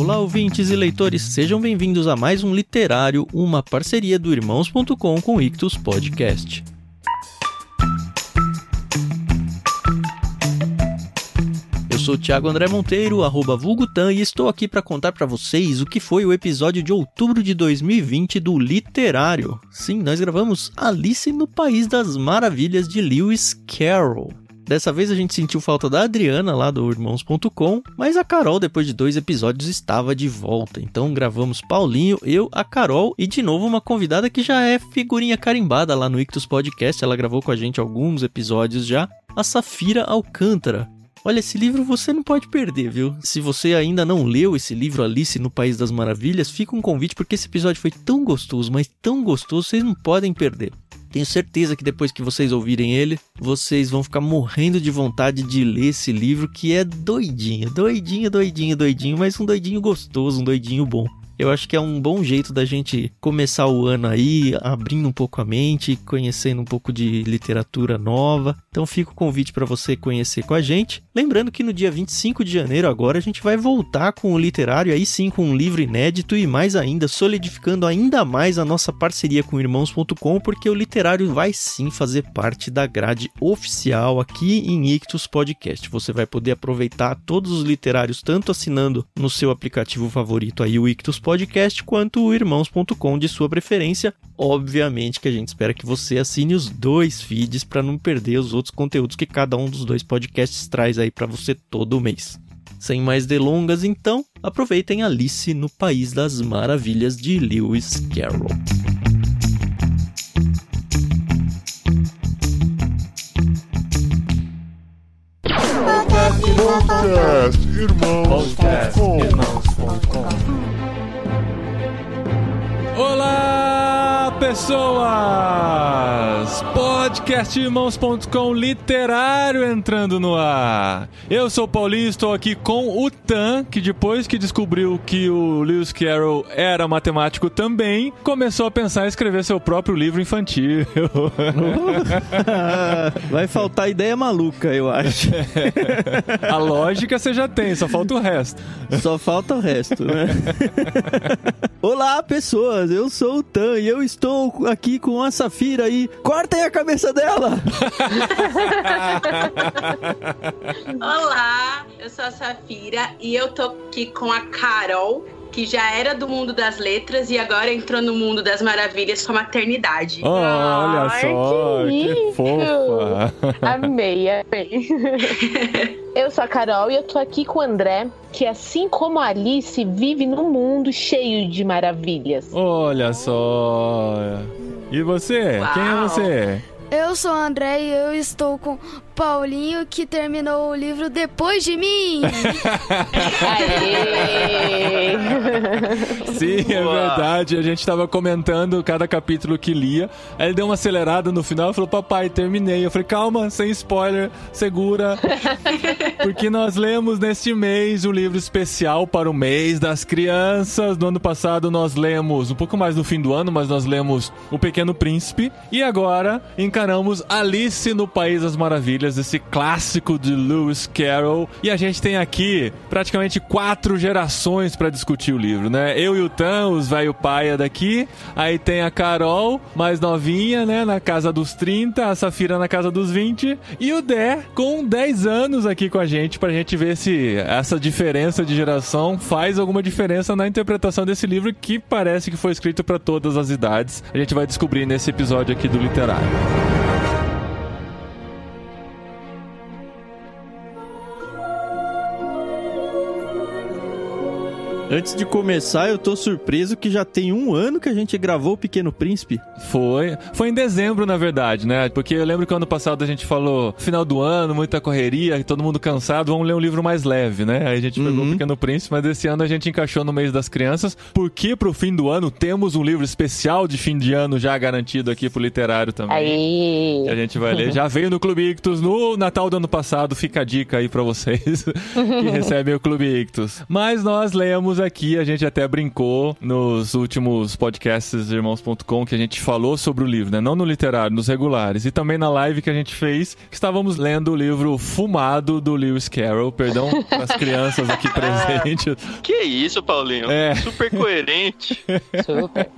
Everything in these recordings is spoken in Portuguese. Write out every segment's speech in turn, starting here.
Olá, ouvintes e leitores, sejam bem-vindos a mais um Literário, uma parceria do Irmãos.com com o Ictus Podcast. Eu sou o Thiago André Monteiro, arroba Vulgutan, e estou aqui para contar para vocês o que foi o episódio de outubro de 2020 do Literário. Sim, nós gravamos Alice no País das Maravilhas de Lewis Carroll. Dessa vez a gente sentiu falta da Adriana lá do Irmãos.com, mas a Carol, depois de dois episódios, estava de volta. Então gravamos Paulinho, eu, a Carol e de novo uma convidada que já é figurinha carimbada lá no Ictus Podcast. Ela gravou com a gente alguns episódios já, a Safira Alcântara. Olha, esse livro você não pode perder, viu? Se você ainda não leu esse livro Alice no País das Maravilhas, fica um convite porque esse episódio foi tão gostoso, mas tão gostoso, vocês não podem perder. Tenho certeza que depois que vocês ouvirem ele, vocês vão ficar morrendo de vontade de ler esse livro que é doidinho, doidinho, doidinho, doidinho, mas um doidinho gostoso, um doidinho bom. Eu acho que é um bom jeito da gente começar o ano aí, abrindo um pouco a mente, conhecendo um pouco de literatura nova. Então fica o convite para você conhecer com a gente. Lembrando que no dia 25 de janeiro agora a gente vai voltar com o literário, aí sim com um livro inédito e mais ainda, solidificando ainda mais a nossa parceria com irmãos.com, porque o literário vai sim fazer parte da grade oficial aqui em Ictus Podcast. Você vai poder aproveitar todos os literários tanto assinando no seu aplicativo favorito aí o Ictus Podcast podcast quanto o irmãos.com de sua preferência. Obviamente que a gente espera que você assine os dois feeds para não perder os outros conteúdos que cada um dos dois podcasts traz aí para você todo mês. Sem mais delongas, então, aproveitem Alice no País das Maravilhas de Lewis Carroll. Podcast Irmãos. Podcast Irmãos.com. Olá, pessoas! Podcastirmãos.com literário entrando no ar. Eu sou o Paulinho, estou aqui com o Tan, que depois que descobriu que o Lewis Carroll era matemático também, começou a pensar em escrever seu próprio livro infantil. Vai faltar ideia maluca, eu acho. a lógica você já tem, só falta o resto. Só falta o resto, né? Olá, pessoas! Eu sou o Tan e eu estou aqui com a Safira e cortem a cabeça dela! Olá, eu sou a Safira e eu tô aqui com a Carol, que já era do mundo das letras e agora entrou no mundo das maravilhas com a maternidade. Oh, olha Ai, só, que que, fofa. Amei, amei. eu sou a Carol e eu tô aqui com o André, que assim como a Alice, vive num mundo cheio de maravilhas. Olha só. E você? Uau. Quem é você? Eu sou o André e eu estou com Paulinho que terminou o livro depois de mim. Sim, é verdade. A gente tava comentando cada capítulo que lia. Aí ele deu uma acelerada no final e falou: Papai, terminei. Eu falei: Calma, sem spoiler, segura. Porque nós lemos neste mês um livro especial para o mês das crianças. No ano passado nós lemos, um pouco mais no fim do ano, mas nós lemos O Pequeno Príncipe. E agora encaramos Alice no País das Maravilhas, esse clássico de Lewis Carroll. E a gente tem aqui praticamente quatro gerações para discutir o livro, né? Eu e o Tan, os velho paia daqui. Aí tem a Carol, mais novinha, né? Na casa dos 30, a Safira na casa dos 20. E o Dé, com 10 anos aqui com a gente, pra gente ver se essa diferença de geração faz alguma diferença na interpretação desse livro que parece que foi escrito para todas as idades. A gente vai descobrir nesse episódio aqui do Literário. Antes de começar, eu tô surpreso que já tem um ano que a gente gravou o Pequeno Príncipe. Foi. Foi em dezembro, na verdade, né? Porque eu lembro que ano passado a gente falou final do ano, muita correria, todo mundo cansado, vamos ler um livro mais leve, né? Aí a gente pegou Uhum. o Pequeno Príncipe, mas esse ano a gente encaixou no mês das crianças, porque pro fim do ano temos um livro especial de fim de ano já garantido aqui pro literário também. Aê! Que a gente vai ler. Já veio no Clube Ictus no Natal do ano passado. Fica a dica aí pra vocês que recebem o Clube Ictus. Mas nós lemos aqui, a gente até brincou nos últimos podcasts irmãos.com que a gente falou sobre o livro, né? Não no literário, nos regulares. E também na live que a gente fez, que estávamos lendo o livro Fumado do Lewis Carroll. Perdão as crianças aqui presentes. Que isso, Paulinho? É. Super coerente. Super.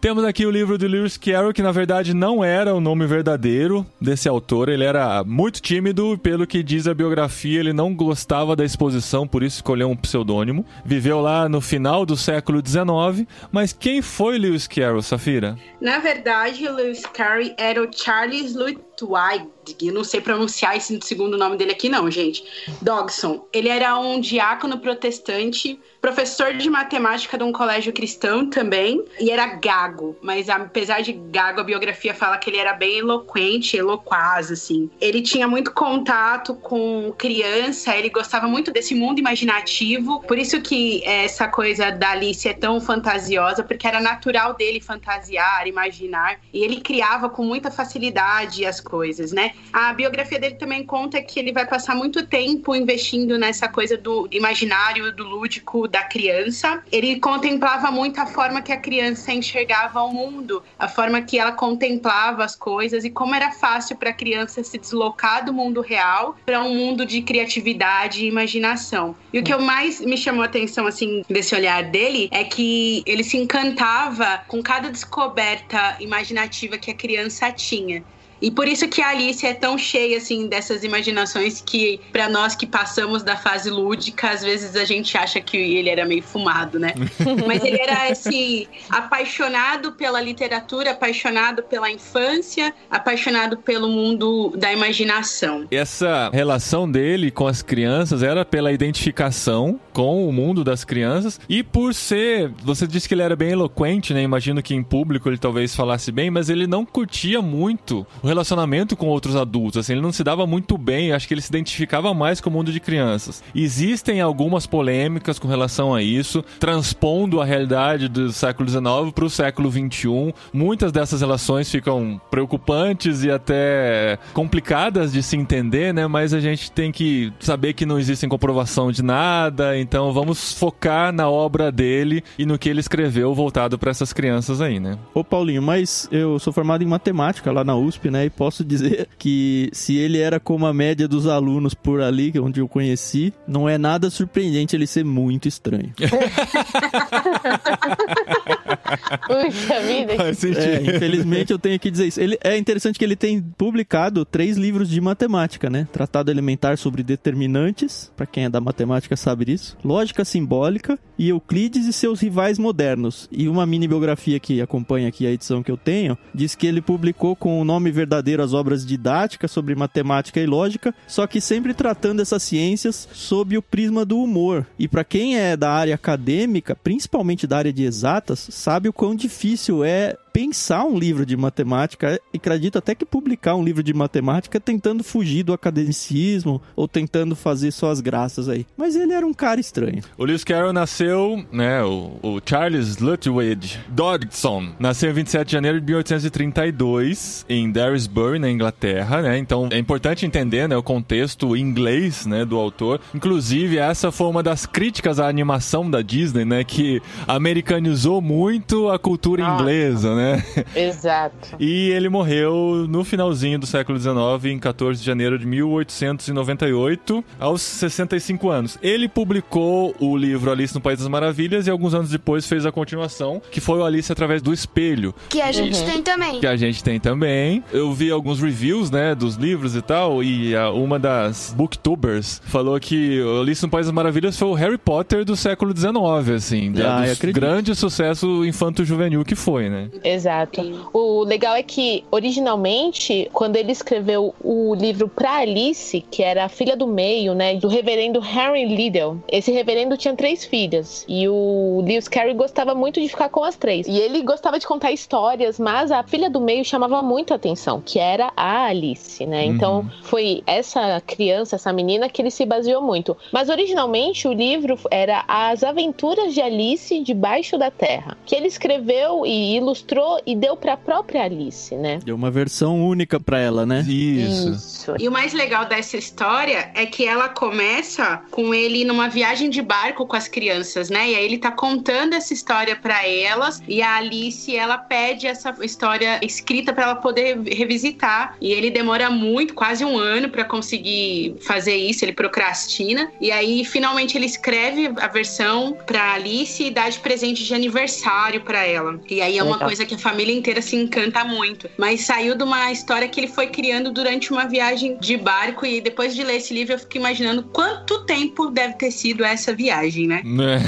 Temos aqui o livro do Lewis Carroll, que na verdade não era o nome verdadeiro desse autor. Ele era muito tímido, e pelo que diz a biografia, ele não gostava da exposição, por isso escolheu um pseudônimo. Viveu lá no final do século XIX. Mas quem foi Lewis Carroll, Safira? Na verdade, Lewis Carey era o Charles Lutwig. Eu não sei pronunciar esse segundo nome dele aqui, não, gente. Dogson. Ele era um diácono protestante, professor de matemática de um colégio cristão também, e era gago. Mas apesar de gago, a biografia fala que ele era bem eloquente, eloquaz, assim. Ele tinha muito contato com criança, ele gostava muito desse mundo imaginativo. Por isso que essa coisa da Alice é tão fantasiosa, porque era natural dele fantasiar, imaginar, e ele criava com muita facilidade as coisas, né? A biografia dele também conta que ele vai passar muito tempo investindo nessa coisa do imaginário, do lúdico da criança. Ele contemplava muito a forma que a criança enxergava o mundo, a forma que ela contemplava as coisas e como era fácil para a criança se deslocar do mundo real para um mundo de criatividade e imaginação. E o que eu mais me chamou a atenção assim desse olhar dele é que ele se encantava com cada descoberta imaginativa que a criança tinha. E por isso que a Alice é tão cheia assim dessas imaginações que para nós que passamos da fase lúdica, às vezes a gente acha que ele era meio fumado, né? Mas ele era esse apaixonado pela literatura, apaixonado pela infância, apaixonado pelo mundo da imaginação. Essa relação dele com as crianças era pela identificação com o mundo das crianças e por ser, você disse que ele era bem eloquente, né? Imagino que em público ele talvez falasse bem, mas ele não curtia muito o relacionamento com outros adultos, assim, ele não se dava muito bem, acho que ele se identificava mais com o mundo de crianças. Existem algumas polêmicas com relação a isso, transpondo a realidade do século XIX para o século XXI. Muitas dessas relações ficam preocupantes e até complicadas de se entender, né? Mas a gente tem que saber que não existe comprovação de nada, então vamos focar na obra dele e no que ele escreveu voltado para essas crianças aí, né? Ô Paulinho, mas eu sou formado em matemática lá na USP, né? E posso dizer que se ele era como a média dos alunos por ali, é onde eu conheci, não é nada surpreendente ele ser muito estranho. Puxa vida. Faz sentido. É, infelizmente eu tenho que dizer isso. Ele, é interessante que ele tem publicado três livros de matemática, né? Tratado elementar sobre determinantes, para quem é da matemática sabe disso. Lógica simbólica e Euclides e seus rivais modernos. E uma mini biografia que acompanha aqui a edição que eu tenho, diz que ele publicou com o nome verdadeiro as obras didáticas sobre matemática e lógica, só que sempre tratando essas ciências sob o prisma do humor. E para quem é da área acadêmica, principalmente da área de exatas, sabe o quão difícil é pensar um livro de matemática e acredito até que publicar um livro de matemática tentando fugir do academicismo ou tentando fazer suas graças aí. Mas ele era um cara estranho. O Lewis Carroll nasceu, né, o, o Charles Lutwidge Dodgson, nasceu em 27 de janeiro de 1832 em Daresbury, na Inglaterra, né? Então é importante entender, né, o contexto inglês, né, do autor. Inclusive essa foi uma das críticas à animação da Disney, né, que americanizou muito a cultura Ah. inglesa, né? Exato. E ele morreu no finalzinho do século XIX, em 14 de janeiro de 1898, aos 65 anos. Ele publicou o livro Alice no País das Maravilhas e alguns anos depois fez a continuação, que foi o Alice através do espelho, Que a gente tem também. que a gente tem também. Eu vi alguns reviews, né, dos livros e tal, e a- uma das booktubers falou que o Alice no País das Maravilhas foi o Harry Potter do século XIX, assim, Ah, grande sucesso infanto-juvenil que foi, né? Exato. O legal é que, originalmente, quando ele escreveu o livro pra Alice, que era a filha do meio, né, do reverendo Henry Liddell, esse reverendo tinha três filhas. E o Lewis Carey gostava muito de ficar com as três. E ele gostava de contar histórias, mas a filha do meio chamava muito atenção, que era a Alice, né? Então, foi essa criança, essa menina, que ele se baseou muito. Mas, originalmente, o livro era As Aventuras de Alice Debaixo da Terra, que ele escreveu e ilustrou e deu pra própria Alice, né? Deu uma versão única pra ela, né? Isso. Isso. E o mais legal dessa história é que ela começa com ele numa viagem de barco com as crianças, né? E aí ele tá contando essa história pra elas e a Alice, ela pede essa história escrita pra ela poder revisitar. E ele demora muito, quase um ano pra conseguir fazer isso, ele procrastina. E aí finalmente ele escreve a versão pra Alice e dá de presente de aniversário pra ela. E aí é uma Legal. coisa que a família inteira se encanta muito. Mas saiu de uma história que ele foi criando durante uma viagem de barco e depois de ler esse livro eu fico imaginando quanto tempo deve ter sido essa viagem, né? Né?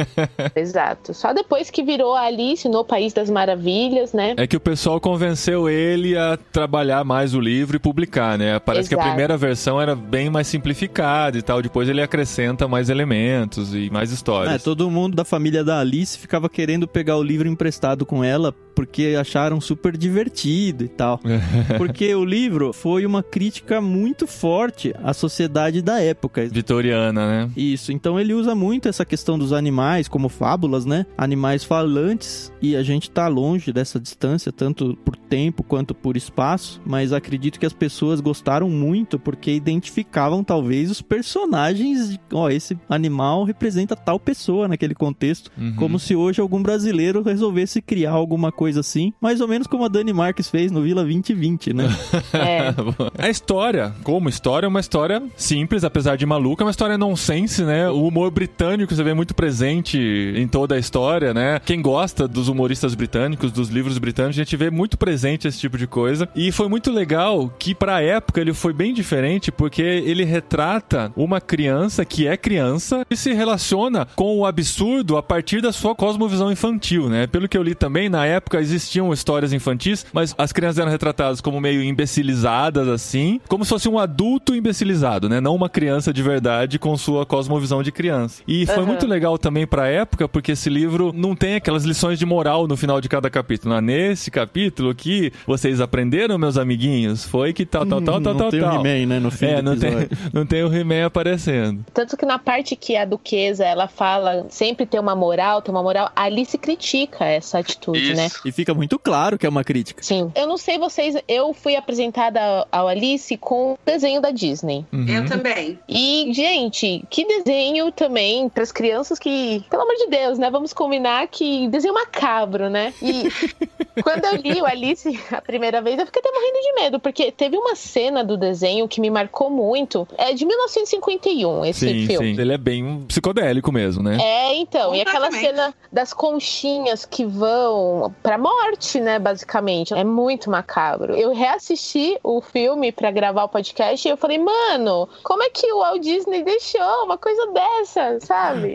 Exato. Só depois que virou a Alice no País das Maravilhas, né? É que o pessoal convenceu ele a trabalhar mais o livro e publicar, né? Parece que a Exato. primeira versão era bem mais simplificada e tal. Depois ele acrescenta mais elementos e mais É, histórias. todo mundo da família da Alice ficava querendo pegar o livro emprestado com ela porque acharam super divertido e tal. Porque o livro foi uma crítica muito forte à sociedade da época. Vitoriana, né? Isso, então ele usa muito essa questão dos animais como fábulas, né? Animais falantes e a gente tá longe dessa distância, tanto por tempo quanto por espaço, mas acredito que as pessoas gostaram muito porque identificavam talvez os personagens ó, esse animal representa tal pessoa naquele contexto, Uhum. como se hoje algum brasileiro resolvesse criar alguma coisa assim, mais ou menos como a Dani Marques fez no Vila 2020, né? É. A história, como história, é uma história simples, apesar de maluca, é uma história nonsense, né? O humor britânico você vê muito presente em toda a história, né? Quem gosta dos humoristas britânicos, dos livros britânicos, a gente vê muito presente esse tipo de coisa. E foi muito legal que pra época ele foi bem diferente porque ele retrata uma criança que é criança e se relaciona com o absurdo a partir da sua cosmovisão infantil, né? Pelo que eu li também, na época existiam histórias infantis, mas as crianças eram retratadas como meio imbecilizadas assim, como se fosse um adulto imbecilizado, né? Não uma criança de verdade com sua cosmovisão de criança. E foi Aham. muito legal também pra época, porque esse livro não tem aquelas lições de moral no final de cada capítulo. Né? Nesse capítulo que vocês aprenderam, meus amiguinhos, foi que tal, tal, tal, tal, não tal, tem tal. o He-Man, né, no fim É, do não tem, não tem o He-Man aparecendo. Tanto que na parte que a duquesa ela fala sempre ter uma moral, ter uma moral, a Alice critica essa atitude, né? E fica muito claro que é uma crítica. Sim. Eu não sei vocês, eu fui apresentada ao Alice com o desenho da Disney. Uhum. Eu também. E, gente, que desenho também para as crianças que, pelo amor de Deus, né? Vamos combinar que desenho macabro, né? E quando eu li o Alice a primeira vez, eu fiquei até morrendo de medo, porque teve uma cena do desenho que me marcou muito. É de 1951 esse Sim, filme. sim. Ele é bem psicodélico mesmo, né? É, então, e aquela cena das conchinhas que vão pra morte, né, basicamente. É muito macabro. Eu reassisti o filme pra gravar o podcast e eu falei, mano, como é que o Walt Disney deixou uma coisa dessa, sabe?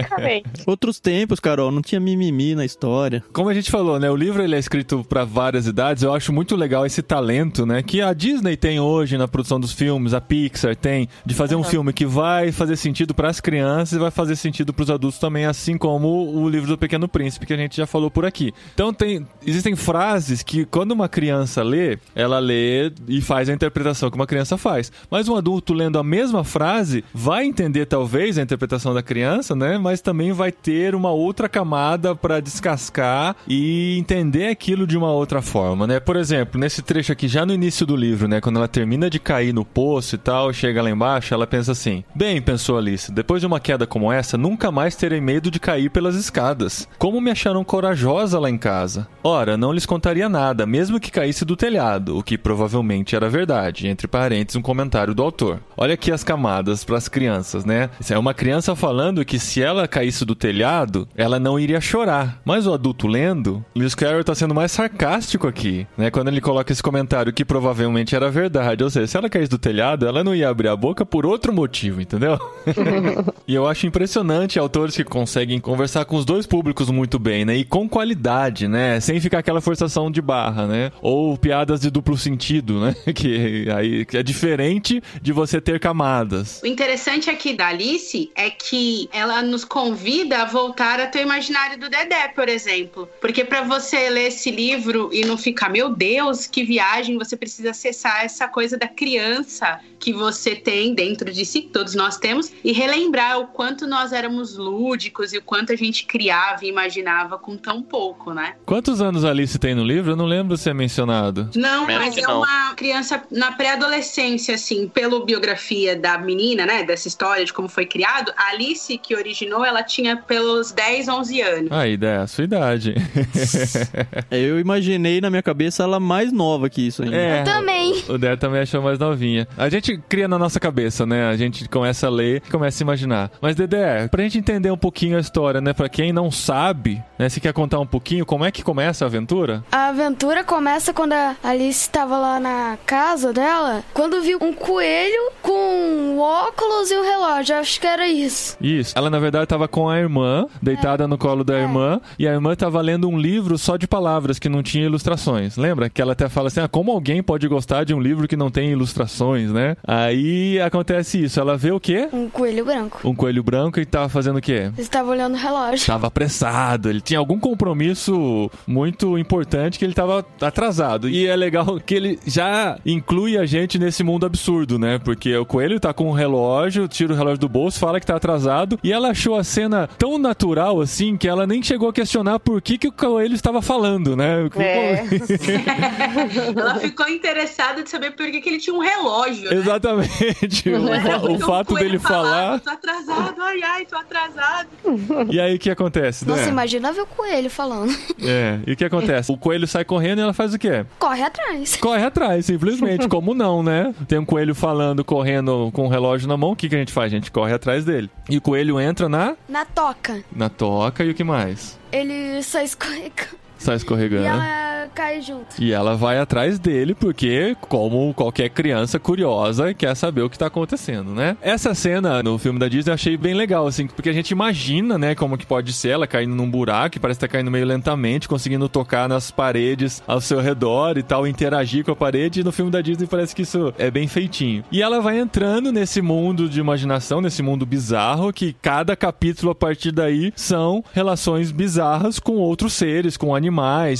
Outros tempos, Carol, não tinha mimimi na história. Como a gente falou, né? O livro ele é escrito para várias idades. Eu acho muito legal esse talento, né? Que a Disney tem hoje na produção dos filmes, a Pixar tem, de fazer um filme que vai fazer sentido para as crianças e vai fazer sentido para os adultos também, assim como o livro do Pequeno Príncipe que a gente já falou por aqui. Então tem, existem frases que quando uma criança lê, ela lê e faz a interpretação que uma criança faz. Mas um adulto lendo a mesma frase vai entender talvez a interpretação da criança, né? Mas também vai ter uma outra camada para descascar e entender aquilo de uma outra forma, né? Por exemplo, nesse trecho aqui já no início do livro, né, quando ela termina de cair no poço e tal, chega lá embaixo, ela pensa assim: "Bem, pensou Alice, depois de uma queda como essa, nunca mais terei medo de cair pelas escadas. Como me acharam corajosa lá em casa. Ora, não lhes contaria nada, mesmo que caísse do telhado, o que provavelmente era verdade, entre parênteses um comentário do autor. Olha aqui as camadas para as crianças, né? Isso é uma criança falando que se ela caísse do telhado, ela não iria chorar. Mas o adulto lendo, Lewis Carroll tá sendo mais sarcástico aqui, né? Quando ele coloca esse comentário que provavelmente era verdade. Ou seja, se ela caísse do telhado, ela não ia abrir a boca por outro motivo, entendeu? e eu acho impressionante autores que conseguem conversar com os dois públicos muito bem, né? E com qualidade, né? Sem ficar aquela forçação de barra, né? Ou piadas de duplo sentido, né? Que aí que é diferente de você ter camadas. O interessante aqui da Alice é que ela nos convida a voltar a ter o imaginário do Dedé, por exemplo. Porque para você ler esse livro e não ficar, meu Deus, que viagem, você precisa acessar essa coisa da criança que você tem dentro de si, que todos nós temos, e relembrar o quanto nós éramos lúdicos e o quanto a gente criava e imaginava com tão pouco, né? Né? Quantos anos a Alice tem no livro? Eu não lembro se é mencionado. Não, Menos mas é não. uma criança na pré-adolescência, assim, pela biografia da menina, né, dessa história de como foi criado, a Alice, que originou, ela tinha pelos 10, 11 anos. Aí, é a sua idade. Eu imaginei na minha cabeça ela mais nova que isso ainda. É. Também. O Der também achou mais novinha. A gente cria na nossa cabeça, né? A gente começa a ler e começa a imaginar. Mas, Dedé, pra gente entender um pouquinho a história, né? Pra quem não sabe, né? Você quer contar um pouquinho como é que começa a aventura? A aventura começa quando a Alice estava lá na casa dela, quando viu um coelho com um óculos e um relógio. Acho que era isso. Isso. Ela, na verdade, tava com a irmã, deitada no colo da irmã, e a irmã tava lendo um livro só de palavras, que não tinha ilustrações. Lembra? Que ela até fala assim: ah, como alguém pode gostar de um livro que não tem ilustrações, né? Aí acontece isso. Ela vê o quê? Um coelho branco. Um coelho branco e tava fazendo o quê? Estava olhando o relógio. Tava apressado, ele tinha algum compromisso muito importante que ele tava atrasado. E é legal que ele já inclui a gente nesse mundo absurdo, né? Porque o coelho tá com um relógio, tira o relógio do bolso, fala que tá atrasado, e ela achou a cena tão natural assim que ela nem chegou a questionar por que, que o coelho estava falando, né? É. Ela ficou interessada de saber por que, que ele tinha um relógio. né? Exatamente. O, fa- o fato coelho dele falava, falar. Tô atrasado, ai, ai, tô atrasado. E aí o que acontece, né? Nossa, imagina ver o coelho falando. É, e o que acontece? O coelho sai correndo e ela faz o quê? Corre atrás. Corre atrás, simplesmente. Como não, né? Tem um coelho falando, correndo com o relógio na mão. O que, que a gente faz? A gente corre atrás dele. E o coelho entra na, Na toca. na toca e o que mais? Ele sai escorregando. Sai escorregando. E ela cai junto. E ela vai atrás dele porque, como qualquer criança curiosa, quer saber o que tá acontecendo, né? Essa cena no filme da Disney eu achei bem legal, assim, porque a gente imagina, né, como que pode ser ela caindo num buraco, que parece estar caindo meio lentamente, conseguindo tocar nas paredes ao seu redor e tal, interagir com a parede. E no filme da Disney parece que isso é bem feitinho. E ela vai entrando nesse mundo de imaginação, nesse mundo bizarro, que cada capítulo a partir daí são relações bizarras com outros seres, com animais,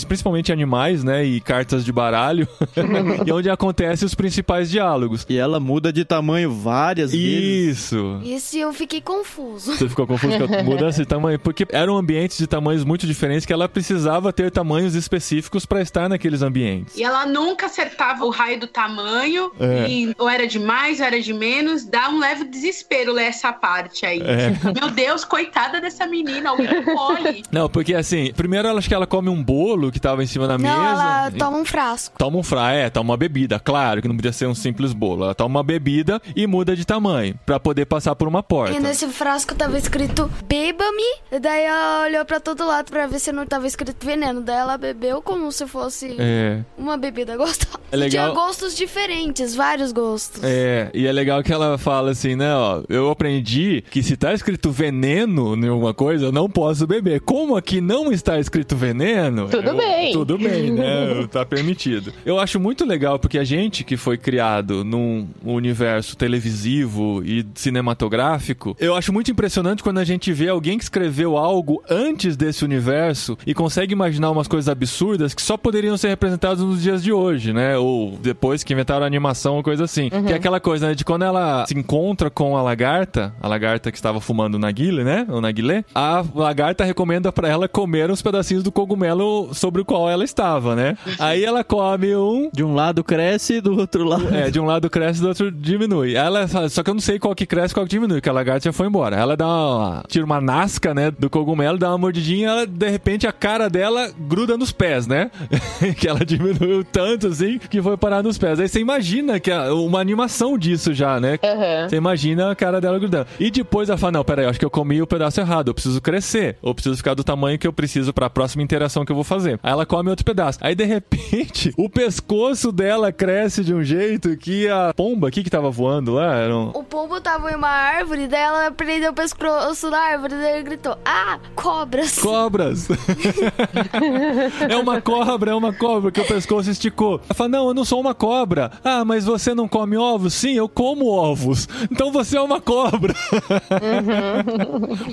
principalmente animais, né? E cartas de baralho. e onde acontecem os principais diálogos. E ela muda de tamanho várias vezes. Isso. Isso eu fiquei confuso. Você ficou confuso com a mudança de tamanho? Porque eram ambientes de tamanhos muito diferentes que ela precisava ter tamanhos específicos para estar naqueles ambientes. E ela nunca acertava o raio do tamanho, É. e ou era de mais, ou era de menos. Dá um leve desespero ler essa parte aí. É. Meu Deus, coitada dessa menina, alguém colhe. Não, porque assim, primeiro ela acho que ela come um bolo que tava em cima da Não, mesa. ela toma um frasco. Toma um fra, é, toma uma bebida, claro que não podia ser um simples bolo. Ela toma uma bebida e muda de tamanho pra poder passar por uma porta. E nesse frasco tava escrito beba-me. Daí ela olhou pra todo lado pra ver se não tava escrito veneno. Daí ela bebeu como se fosse É, uma bebida gostosa. É legal- Tinha gostos diferentes, vários gostos. é, e é legal que ela fala assim, né, ó, eu aprendi que se tá escrito veneno em alguma coisa, eu não posso beber. Como aqui não está escrito veneno... Tudo eu- bem. Tudo bem, né, tá permitido. Eu acho muito legal porque a gente que foi criado num universo televisivo e cinematográfico, eu acho muito impressionante quando a gente vê alguém que escreveu algo antes desse universo e consegue imaginar umas coisas absurdas que só poderiam ser representadas nos dias de hoje, né? Ou depois que inventaram a animação ou coisa assim. Que é aquela coisa, né? De quando ela se encontra com a lagarta, a lagarta que estava fumando naguile, né? O naguilé, a lagarta recomenda pra ela comer uns pedacinhos do cogumelo sobre o qual ela estava, né? Aí ela come um De um lado cresce, do outro lado. é, de um lado cresce, do outro diminui. Ela fala, só que eu não sei qual que cresce e qual que diminui, porque a lagarta já foi embora. Ela dá uma, tira uma nasca, né, do cogumelo, dá uma mordidinha, ela, de repente a cara dela gruda nos pés, né? que ela diminuiu tanto assim que foi parar nos pés. Aí você imagina que é uma animação disso já, né? Aham. Você imagina a cara dela grudando. E depois ela fala: Não, peraí, eu acho que eu comi o pedaço errado. Eu preciso crescer. Ou preciso ficar do tamanho que eu preciso pra próxima interação que eu vou fazer. Aí ela come outro pedaço. Aí de repente, o pescoço dela cresce de um jeito que a pomba aqui que tava voando lá era um. O pombo tava em uma árvore, daí ela prendeu o pescoço na árvore, daí ele gritou: Ah, cobras! Cobras! é uma cobra, é uma cobra, que o pescoço esticou. Ela fala: Não, eu não sou uma cobra. Ah, mas você não come ovos? Sim, eu como ovos. Então você é uma cobra.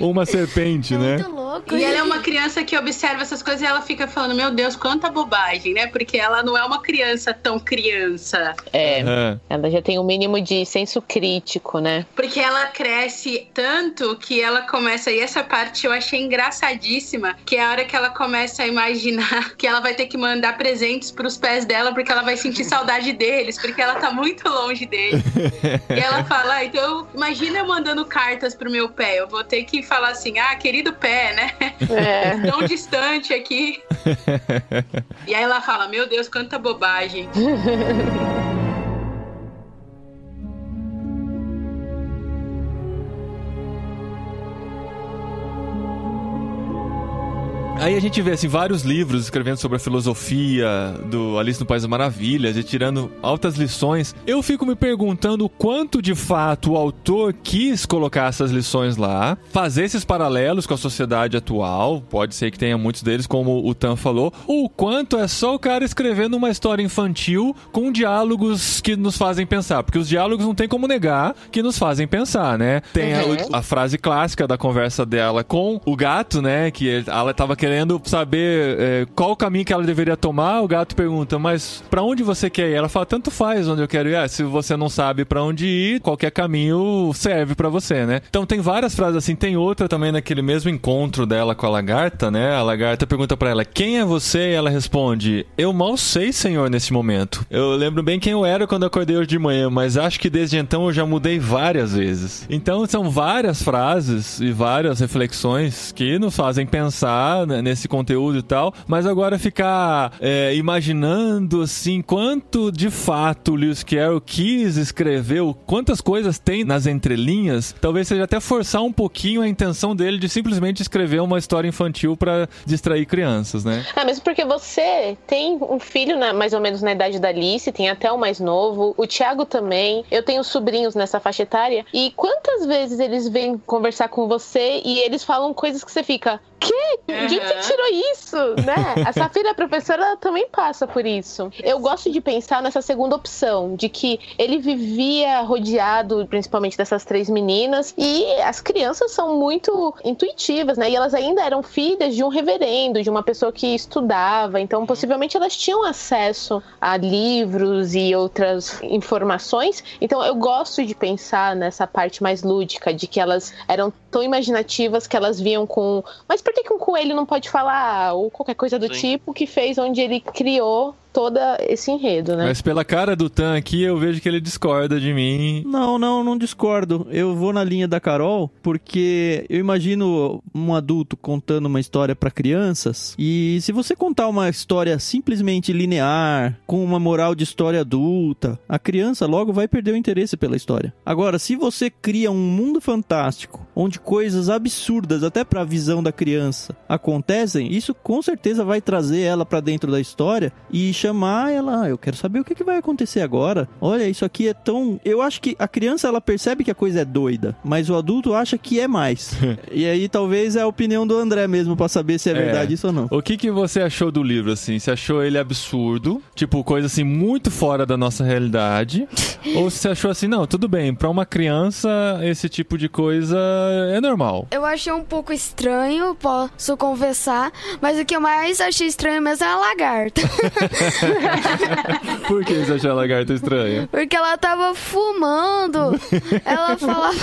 Ou uma serpente, né? Muito louco. louco. E ela é uma criança que observa essas coisas e ela fica falando, meu Deus, quanta bobagem, né? Porque ela não é uma criança tão criança. É, É. ela já tem um mínimo de senso crítico, né? Porque ela cresce tanto que ela começa, e essa parte eu achei engraçadíssima, que é a hora que ela começa a imaginar que ela vai ter que mandar presentes pros pés dela, porque ela vai sentir saudade deles, porque ela tá muito longe deles. e ela fala, ah, então imagina eu mandando cartas pro meu pé, eu vou ter que falar assim, ah, querido pé, né? É. Tão distante aqui. e aí ela fala, meu Deus, quanta bobagem. Aí a gente vê assim vários livros escrevendo sobre a filosofia do Alice no País das Maravilhas e tirando altas lições. Eu fico me perguntando o quanto de fato o autor quis colocar essas lições lá, fazer esses paralelos com a sociedade atual. Pode ser que tenha muitos deles, como o Tan falou, ou o quanto é só o cara escrevendo uma história infantil com diálogos que nos fazem pensar, porque os diálogos não tem como negar que nos fazem pensar, né? Tem a- Uhum. a, frase clássica da conversa dela com o gato, né? Que ela tava querendo saber é, qual o caminho que ela deveria tomar. O gato pergunta, mas pra onde você quer ir? Ela fala, tanto faz onde eu quero ir. Ah, se você não sabe pra onde ir, qualquer caminho serve pra você, né? Então tem várias frases assim. Tem outra também naquele mesmo encontro dela com a lagarta, né? A lagarta pergunta pra ela, quem é você? E ela responde, eu mal sei, senhor, nesse momento. Eu lembro bem quem eu era quando acordei hoje de manhã, mas acho que desde então eu já mudei várias vezes. Então são várias frases e várias reflexões que nos fazem pensar né, nesse conteúdo e tal, mas agora ficar é, imaginando assim quanto de fato Lewis Carroll quis escrever, quantas coisas tem nas entrelinhas, talvez seja até forçar um pouquinho a intenção dele de simplesmente escrever uma história infantil pra distrair crianças, né? Ah, mesmo porque você tem um filho na- mais ou menos na idade da Alice, tem até o mais novo, o Thiago também. Eu tenho sobrinhos nessa faixa etária. E quantas vezes eles vêm conversar com você e eles falam coisas que você fica. Que? De você tirou isso? Né? A Safira, a professora, ela também passa por isso. Eu gosto de pensar nessa segunda opção, de que ele vivia rodeado principalmente dessas três meninas, e as crianças são muito intuitivas, né? E elas ainda eram filhas de um reverendo, de uma pessoa que estudava, então possivelmente elas tinham acesso a livros e outras informações. Então eu gosto de pensar nessa parte mais lúdica, de que elas eram tão imaginativas que elas viam com. Mas por que, que um coelho não pode falar? Ou qualquer coisa do Sim. tipo que fez onde ele criou todo esse enredo, né? Mas pela cara do Tan aqui, eu vejo que ele discorda de mim. Não, não, não discordo. Eu vou na linha da Carol, porque eu imagino um adulto contando uma história pra crianças, e se você contar uma história simplesmente linear, com uma moral de história adulta, a criança logo vai perder o interesse pela história. Agora, se você cria um mundo fantástico, onde coisas absurdas até pra visão da criança acontecem, isso com certeza vai trazer ela pra dentro da história e chamar ela, "Ah, eu quero saber o que, que vai acontecer agora. Olha, isso aqui é tão. Eu acho que a criança ela percebe que a coisa é doida, mas o adulto acha que é mais. e aí talvez é a opinião do André mesmo pra saber se é, É. verdade isso ou não. O que, que você achou do livro, assim? Você achou ele absurdo? Tipo, coisa assim, muito fora da nossa realidade? Ou você achou assim, não, tudo bem, pra uma criança, esse tipo de coisa é normal? Eu achei um pouco estranho, posso confessar, mas o que eu mais achei estranho mesmo é a lagarta. Por que você achou a lagarta estranha? Porque ela tava fumando. Ela falava.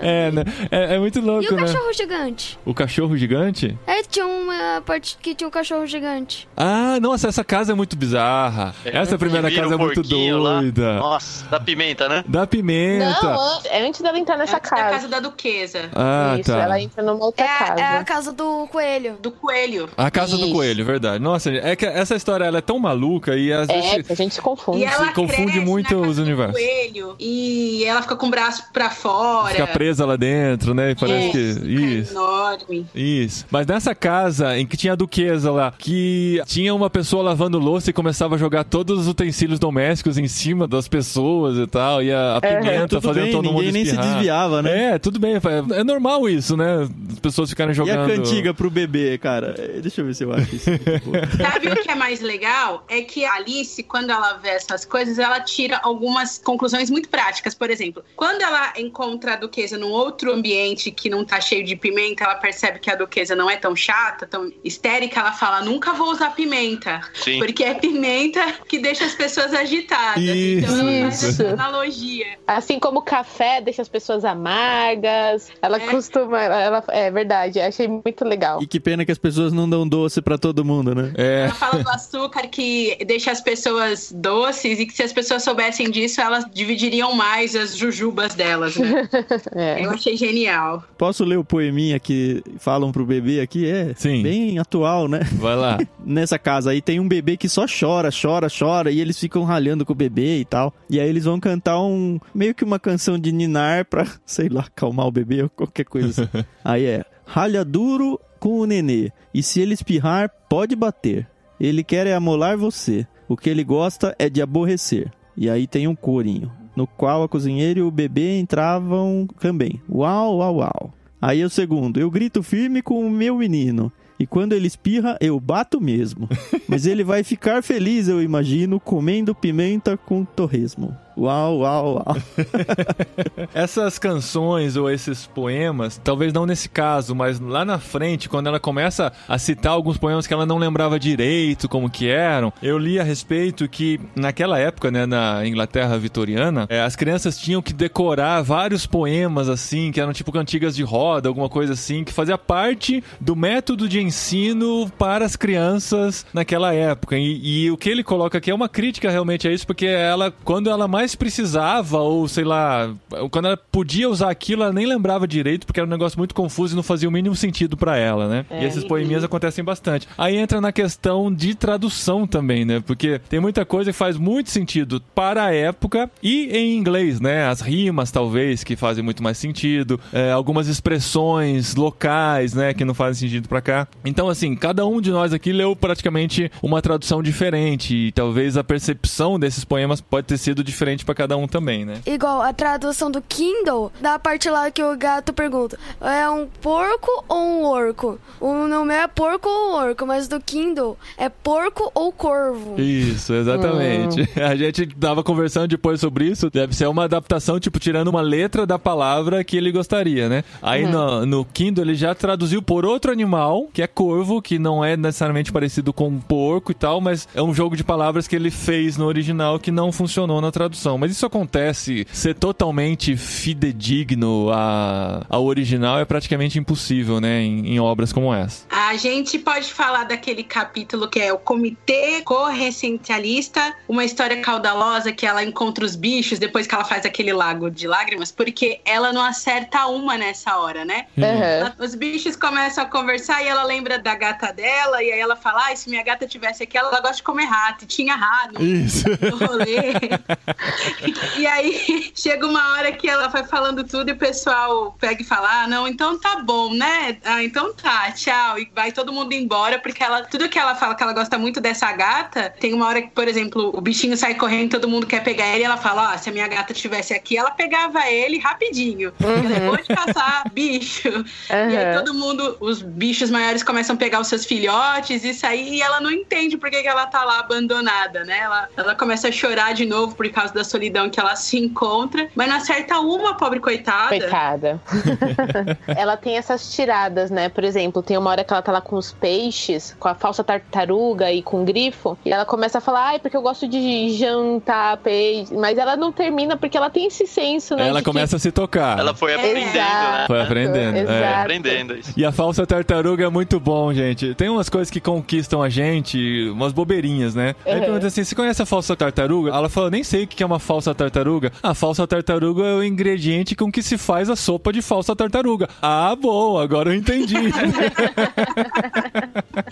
É, né? É, é muito E louco, o né? cachorro gigante? O cachorro gigante? É, tinha uma parte que tinha um cachorro gigante. Ah, nossa, essa casa é muito bizarra. essa primeira casa é muito porquinho lá. doida. Nossa, da pimenta, né? Da pimenta. Não, é antes dela entrar nessa Antes da casa. casa da duquesa. Ah, Isso, tá. ela entra numa outra É a, casa. é a casa do coelho. Do coelho. A casa do Isso. coelho, verdade. Nossa, é que essa história ela é tão maluca e às É, vezes. a gente se confunde. E ela confunde cresce muito na casa os universos. coelho e ela fica com o braço pra fora. Fica presa lá dentro, né? E Parece que. Isso. Enorme. Isso. Mas nessa casa em que tinha a duquesa lá, que tinha uma pessoa lavando louça e começava a jogar todos os utensílios domésticos em cima das pessoas e tal, e a, a pimenta Tudo fazendo bem, todo mundo ninguém nem se espirrar. desviava, né? É, tudo bem. É é normal isso, né? As pessoas ficarem E jogando. a cantiga pro bebê, cara? Eh, Deixa eu ver se eu acho isso. Sabe o que é mais legal? É é que a Alice, quando ela vê essas coisas, ela tira algumas conclusões muito práticas. Por exemplo, quando ela encontra a duquesa num outro ambiente que não tá cheio de pimenta, ela percebe que a duquesa não é tão chata, tão histérica, ela fala: nunca vou usar pimenta. Sim. Porque é pimenta que deixa as pessoas agitadas. então ela faz Isso. essa analogia. Assim como o café deixa as pessoas amargas. Ela É. costuma. Ela, é verdade, achei muito legal. E que pena que as pessoas não dão doce pra todo mundo, né? É, Ela fala do açúcar que deixa as pessoas doces e que se as pessoas soubessem disso, elas dividiriam mais as jujubas delas, né? É. Eu achei genial. Posso ler o poeminha que falam pro bebê aqui? É Sim. bem atual, né? vai lá. Nessa casa aí tem um bebê que só chora, chora, chora, e eles ficam ralhando com o bebê e tal. E aí eles vão cantar um meio que uma canção de ninar pra, sei lá, acalmar o bebê ou qualquer coisa assim. aí é: ralha duro com o nenê, e se ele espirrar, pode bater. Ele quer é amolar você. O que ele gosta é de aborrecer. E aí tem um corinho, no qual a cozinheira e o bebê entravam também. Uau, uau, uau. Aí é o segundo, eu grito firme com o meu menino. E quando ele espirra, eu bato mesmo. Mas ele vai ficar feliz, eu imagino, comendo pimenta com torresmo. Uau, uau, uau. Essas canções ou esses poemas, talvez não nesse caso, mas lá na frente, quando ela começa a citar alguns poemas que ela não lembrava direito como que eram, eu li a respeito que naquela época, né, na Inglaterra vitoriana, eh, as crianças tinham que decorar vários poemas assim, que eram tipo cantigas de roda, alguma coisa assim, que fazia parte do método de ensino para as crianças naquela época. E, e o que ele coloca aqui é uma crítica realmente a isso, porque ela, quando ela mais precisava, ou sei lá, quando ela podia usar aquilo, ela nem lembrava direito, porque era um negócio muito confuso e não fazia o mínimo sentido pra ela, né? E esses poeminhas acontecem bastante. Aí entra na questão de tradução também, né? Porque tem muita coisa que faz muito sentido para a época e em inglês, né? As rimas, talvez, que fazem muito mais sentido, é, algumas expressões locais, né? Que não fazem sentido pra cá. Então, assim, cada um de nós aqui leu praticamente uma tradução diferente e talvez a percepção desses poemas pode ter sido diferente pra cada um também, né? Igual a tradução do Kindle, da parte lá que o gato pergunta: é um porco ou um orco? O nome é porco ou orco, mas do Kindle é porco ou corvo. Isso, exatamente. A gente tava conversando depois sobre isso. Deve ser uma adaptação, tipo, tirando uma letra da palavra que ele gostaria, né? Aí no, no Kindle ele já traduziu por outro animal, que é corvo, que não é necessariamente parecido com um porco e tal, mas é um jogo de palavras que ele fez no original que não funcionou na tradução. Mas isso acontece, ser totalmente fidedigno a- ao original é praticamente impossível, né? Em, em obras como essa. A gente pode falar daquele capítulo que é o Comitê Corresciencialista, uma história caudalosa que ela encontra os bichos depois que ela faz aquele lago de lágrimas, porque ela não acerta uma nessa hora, né? Ela- Os bichos começam a conversar e ela lembra da gata dela, e aí ela fala: ah, se minha gata tivesse aqui, ela gosta de comer rato, e tinha rato Isso. no rolê. e aí chega uma hora que ela vai falando tudo e o pessoal pega e fala: ah, não, então tá bom, né? Ah, então tá, tchau. E vai todo mundo embora, porque ela, tudo que ela fala que ela gosta muito dessa gata, tem uma hora que, por exemplo, o bichinho sai correndo, todo mundo quer pegar ele, e ela fala: ó, se a minha gata estivesse aqui, ela pegava ele rapidinho. Ela boa de caçar bicho. E aí todo mundo, os bichos maiores começam a pegar os seus filhotes, isso aí, e ela não entende por que, que ela tá lá abandonada, né? Ela, ela começa a chorar de novo por causa da solidão que ela se encontra, mas não acerta uma, pobre coitada. Coitada. ela tem essas tiradas, né? Por exemplo, tem uma hora que ela tá lá com os peixes, com a falsa tartaruga e com o grifo, e ela começa a falar, ai, porque eu gosto de jantar peixe, mas ela não termina porque ela tem esse senso, né? Ela começa a se tocar. Ela foi aprendendo, né? Foi aprendendo. Exato. é. Aprendendo isso. E a falsa tartaruga é muito bom, gente. Tem umas coisas que conquistam a gente, umas bobeirinhas, né? Aí Uhum. pergunta assim: você conhece a falsa tartaruga? Ela fala, nem sei o que é uma falsa tartaruga. A falsa tartaruga é o ingrediente com que se faz a sopa de falsa tartaruga. Ah, bom, agora eu entendi.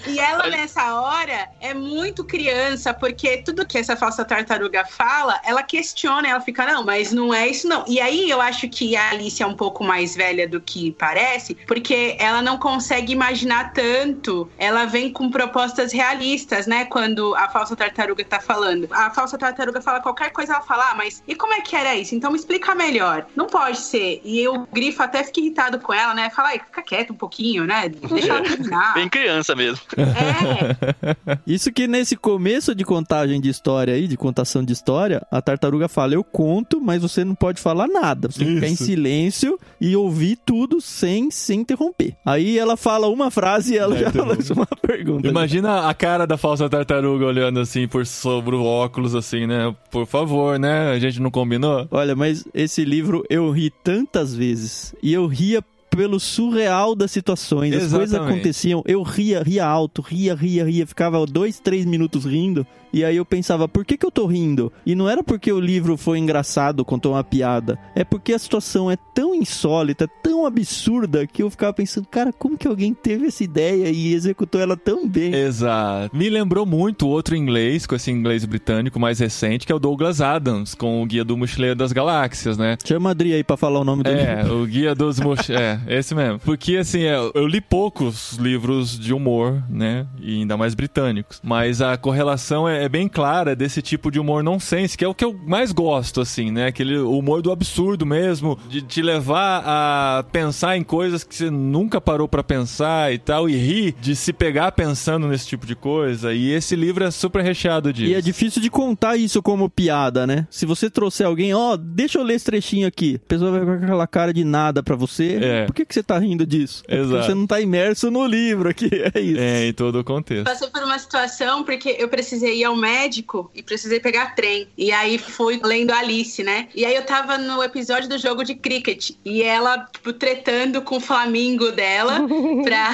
E ela, nessa hora, é muito criança, porque tudo que essa falsa tartaruga fala, ela questiona, ela fica, não, mas não é isso não. E aí eu acho que a Alice é um pouco mais velha do que parece, porque ela não consegue imaginar tanto. Ela vem com propostas realistas, né? Quando a falsa tartaruga tá falando. A falsa tartaruga fala qualquer coisa, ela fala, ah, mas e como é que era isso? Então me explica melhor. Não pode ser. E o Grifo até fica irritado com ela, né? Fala, ai, fica quieto um pouquinho, né? Deixa ela terminar. Bem criança mesmo. É, Isso que nesse começo de contagem de história aí, de contação de história, a tartaruga fala: Eu conto, mas você não pode falar nada. Você tem que ficar em silêncio e ouvir tudo sem se interromper. Aí ela fala uma frase e ela Já já lança uma pergunta. Imagina a cara da falsa tartaruga olhando assim por sobre o óculos, assim, né? Por favor, né? A gente não combinou? Olha, mas esse livro eu ri tantas vezes. E eu ria pelo surreal das situações. As coisas Exatamente. aconteciam, eu ria, ria alto, ria, ria, ria. Ficava dois, três minutos rindo. E aí eu pensava, por que, que eu tô rindo? E não era porque o livro foi engraçado, contou uma piada. É porque a situação é tão insólita, tão absurda, que eu ficava pensando, cara, como que alguém teve essa ideia e executou ela tão bem? Exato. Me lembrou muito outro inglês, com esse inglês britânico mais recente, que é o Douglas Adams, com o Guia do Mochileiro das Galáxias, né? Chama a Adri aí pra falar o nome do livro. É, o Guia dos Mochileiros. é, esse mesmo. Porque, assim, é, eu li poucos livros de humor, né? E ainda mais britânicos. Mas a correlação é, é bem clara desse tipo de humor nonsense, que é o que eu mais gosto, assim, né? Aquele humor do absurdo mesmo, de te levar a pensar em coisas que você nunca parou pra pensar e tal, e rir de se pegar pensando nesse tipo de coisa. E esse livro é super recheado disso. E é difícil de contar isso como piada, né? Se você trouxer alguém, ó, deixa eu ler esse trechinho aqui. A pessoa vai ficar com aquela cara de nada pra você. É. Por que, que você tá rindo disso? É porque Exato. você não tá imerso no livro aqui. É isso. É, em todo o contexto. Passei por uma situação porque eu precisei ir ao médico e precisei pegar trem. E aí fui lendo Alice, né? E aí eu tava no episódio do jogo de cricket. E ela, tipo, tretando com o Flamingo dela pra,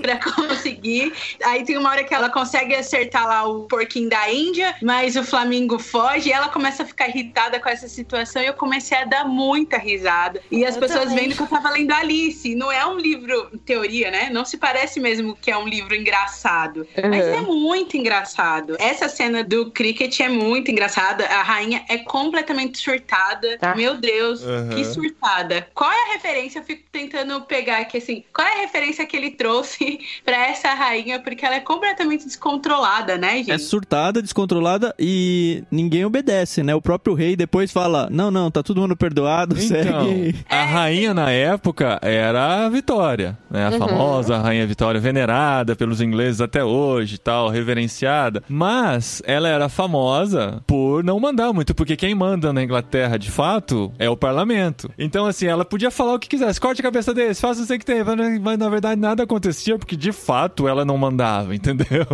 pra conseguir. Aí tem uma hora que ela consegue acertar lá o porquinho da Índia, mas o Flamingo foge e ela começa a ficar irritada com essa situação. E eu comecei a dar muita risada. E as Eu pessoas também. vendo que eu tava lendo Alice. Não é um livro, em teoria, né? Não se parece mesmo que é um livro engraçado. Mas é muito engraçado. Essa cena do cricket é muito engraçada. A rainha é completamente surtada. Ah. Meu Deus, Uhum. que surtada. Qual é a referência? Eu fico tentando pegar aqui assim. Qual é a referência que ele trouxe pra essa rainha? Porque ela é completamente descontrolada, né, gente? É surtada, descontrolada e ninguém obedece, né? O próprio rei depois fala: Não, não, tá todo mundo perdoado, Então, segue. a rainha na época era a Vitória, né? A Uhum. famosa rainha Vitória, venerada pelos ingleses até hoje, e tal, reverenciada. Mas ela era famosa por não mandar muito, porque quem manda na Inglaterra, de fato, é o parlamento. Então, assim, ela podia falar o que quisesse, corte a cabeça desse, faça o que que tem, mas, na verdade nada acontecia, porque de fato ela não mandava, entendeu?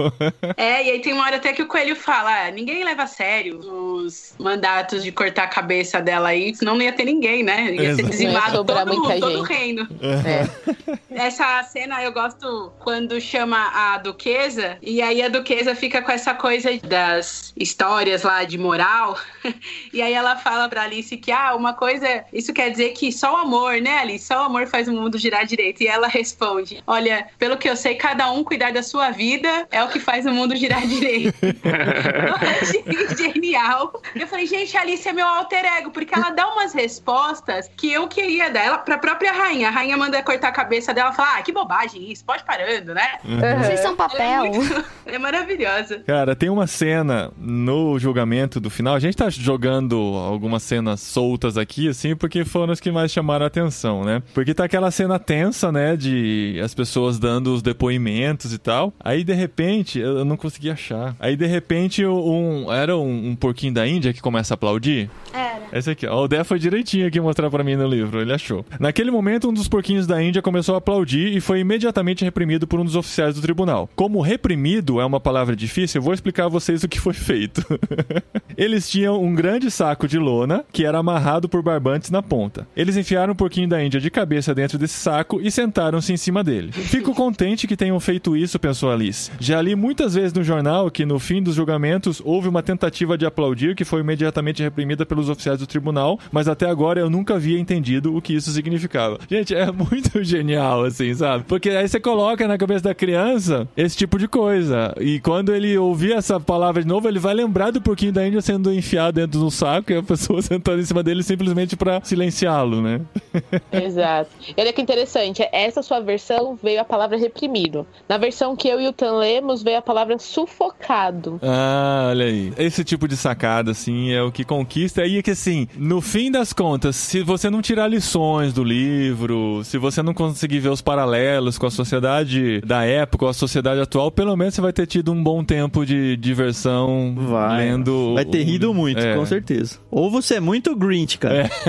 É, e aí tem uma hora até que o Coelho fala: ah, ninguém leva a sério os mandatos de cortar a cabeça dela aí, senão não ia ter ninguém, né? Ia ser dizimado sobrar todo, muita todo o gente. reino. É. Essa cena eu gosto quando chama a duquesa, e aí a duquesa fica com essa coisa das histórias lá de moral, e aí ela fala pra Alice que, ah, uma coisa, isso quer dizer que só o amor, né, Alice? Só o amor faz o mundo girar direito. E ela responde: Olha, pelo que eu sei, cada um cuidar da sua vida é o que faz o mundo girar direito. genial. Eu falei, gente, a Alice é meu alter ego, porque ela dá umas respostas que eu queria dar ela pra própria rainha. A rainha manda cortar a cabeça dela e fala: Ah, que bobagem isso, pode parando, né? Vocês são Ela é, papel. muito- é maravilhosa. Cara, tem uma cena no julgamento do final. A gente tá jogando algumas cenas soltas aqui, assim, porque foram as que mais chamaram a atenção, né? Porque tá aquela cena tensa, né? De as pessoas dando os depoimentos e tal. Aí, de repente, eu eu não consegui achar. Aí, de repente, um. Era um, um porquinho da Índia que começa a aplaudir. Era. Esse aqui, ó. O Dé foi direitinho aqui mostrar pra mim no livro, ele achou. Naquele momento, um dos porquinhos da Índia começou a aplaudir e foi imediatamente reprimido por um dos oficiais do tribunal. Como reprimido é uma palavra difícil, eu vou explicar a vocês o que foi feito. Eles tinham um grande saco de lona que era amarrado por barbantes na ponta. Eles enfiaram o porquinho da Índia de cabeça dentro desse saco e sentaram-se em cima dele. Fico contente que tenham feito isso, pensou Alice. Já li muitas vezes no jornal que no fim dos julgamentos houve uma tentativa de aplaudir que foi imediatamente reprimida pelos oficiais do tribunal, mas até agora eu nunca havia entendido o que isso significava. Gente, é muito genial, assim, sabe? Porque aí você coloca na cabeça da criança esse tipo de coisa. E quando ele ouvir essa palavra de novo, ele vai lembrar do porquinho da Índia sendo enfiado dentro de um saco e a pessoa sentando em cima dele simplesmente pra silenciá-lo, né? Exato. Olha que interessante, essa sua versão veio a palavra reprimido. Na versão que eu e o Tan lemos, veio a palavra sufocado. Ah, olha aí. Esse tipo de sacada, assim, é o que conquista. E que assim, no fim das contas, se você não tirar lições do livro, se você não conseguir ver os paralelos com a sociedade da época, ou a sociedade atual, pelo menos você vai ter tido um bom tempo de diversão Vai. lendo. Vai ter rido muito, É. com certeza. Ou você é muito Grinch, cara.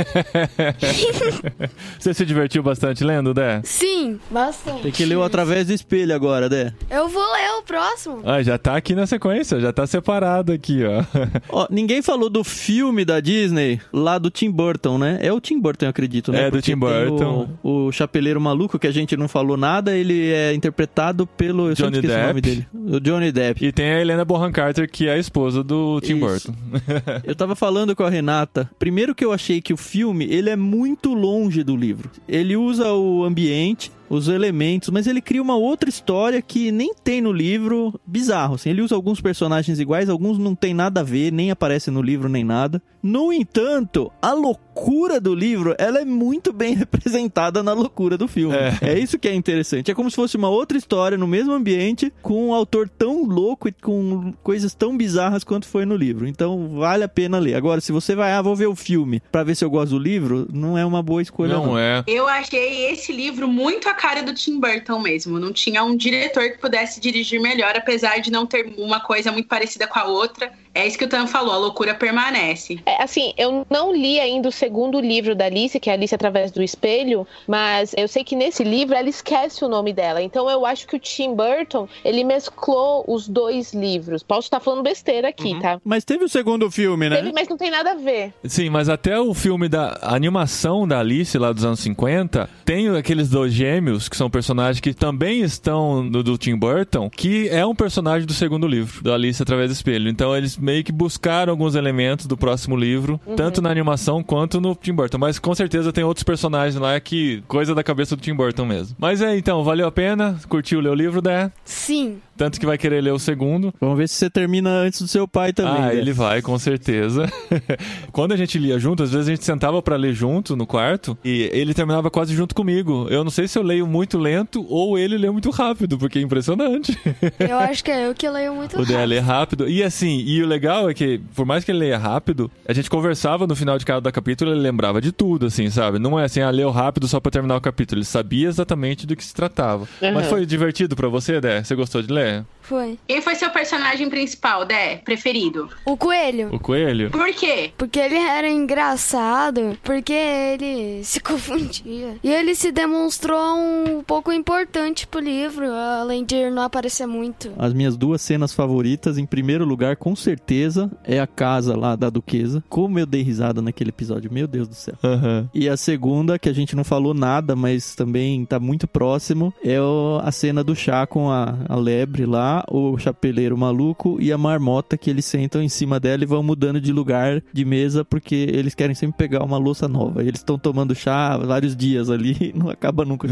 Você se divertiu bastante lendo, Dé? Sim, bastante. Tem que ler o através do espelho agora, Dé. Eu vou ler o próximo. Ah, já tá aqui na sequência, já tá separado aqui, ó. Ó, ninguém falou do filme da Disney lá do Tim Burton, né? É o Tim Burton, eu acredito, né? É, do Porque Tim tem Burton. O, o Chapeleiro Maluco, que a gente não falou nada, ele é interpretado pelo. Eu Johnny esqueço o nome Depp. dele. O Johnny Depp. E tem a Helena Bonham Carter, que é a esposa do Tim Isso. Burton. Eu tava falando com a Renata. Primeiro que eu achei que o filme, ele é muito longe do livro. Ele usa o ambiente, os elementos, mas ele cria uma outra história que nem tem no livro. Bizarro, assim. Ele usa alguns personagens iguais, alguns não tem nada a ver, nem aparecem no livro nem nada. No entanto, a loucura do livro, ela é muito bem representada na loucura do filme. É. É isso que é interessante. É como se fosse uma outra história no mesmo ambiente, com um autor tão louco e com coisas tão bizarras quanto foi no livro. Então vale a pena ler. Agora, se você vai, ah, vou ver o filme pra ver se eu gosto do livro, não é uma boa escolha. Não, Não é. Eu achei esse livro muito a cara do Tim Burton mesmo. Não tinha um diretor que pudesse dirigir melhor, apesar de não ter uma coisa muito parecida com a outra. É isso que o Tan falou, a loucura permanece. É, assim, eu não li ainda o segundo livro da Alice, que é Alice através do espelho, mas eu sei que nesse livro ela esquece o nome dela. Então eu acho que o Tim Burton, ele mesclou os dois livros. Posso estar falando besteira aqui, tá? Mas teve o segundo filme, né? Teve, mas não tem nada a ver. Sim, mas até o filme da animação da Alice lá dos anos 50, tem aqueles dois gêmeos que são personagens que também estão no do Tim Burton, que é um personagem do segundo livro, da Alice através do espelho. Então eles meio que buscaram alguns elementos do próximo livro, tanto na animação quanto no Tim Burton, mas com certeza tem outros personagens lá que coisa da cabeça do Tim Burton mesmo. Mas é, então, valeu a pena? Curtiu ler o livro, né? Sim. Tanto que vai querer ler o segundo. Vamos ver se você termina antes do seu pai também. Ah, né? ele vai, com certeza. Quando a gente lia junto, às vezes a gente sentava pra ler junto no quarto e ele terminava quase junto comigo. Eu não sei se eu leio muito lento ou ele lê muito rápido, porque é impressionante. Eu acho que é eu que leio muito O dele é rápido. rápido. E assim, e o legal é que, por mais que ele leia rápido, a gente conversava no final de cada capítulo, ele lembrava de tudo, assim, sabe? Não é assim, ah, leu rápido só pra terminar o capítulo. Ele sabia exatamente do que se tratava. Mas Uhum. foi divertido pra você, Dé? Você gostou de ler? Foi. Quem foi seu personagem principal, Dé? Preferido? O coelho. O coelho? Por quê? Porque ele era engraçado, porque ele se confundia. E ele se demonstrou um pouco importante pro livro, além de não aparecer muito. As minhas duas cenas favoritas, em primeiro lugar, com certeza, é a casa lá da Duquesa. Como eu dei risada naquele episódio, meu Deus do céu. Aham. E a segunda, que a gente não falou nada, mas também tá muito próximo, é a cena do chá com a, a lebre lá, o chapeleiro maluco e a marmota que eles sentam em cima dela e vão mudando de lugar de mesa porque eles querem sempre pegar uma louça nova. E eles estão tomando chá vários dias ali e não acaba nunca.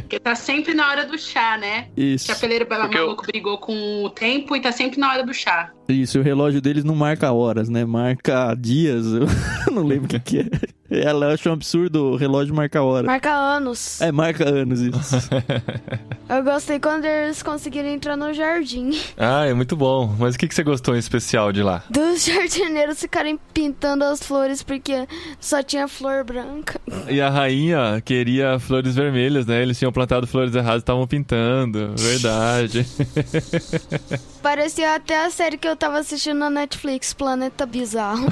Porque tá sempre na hora do chá, né? O Isso. chapeleiro Porque eu- maluco brigou com o tempo e tá sempre na hora do chá. Isso, e o relógio deles não marca horas, né? Marca dias. Eu não lembro o que, que é. Ela acha um absurdo o relógio marcar hora. Marca anos. É, marca anos isso. Eu gostei quando eles conseguiram entrar no jardim. Ah, é muito bom. Mas o que, que você gostou em especial de lá? Dos jardineiros ficarem pintando as flores porque só tinha flor branca. E a rainha queria flores vermelhas, né? Eles tinham plantado flores erradas e estavam pintando. Verdade. Parecia até a série que eu tava assistindo na Netflix, Planeta Bizarro.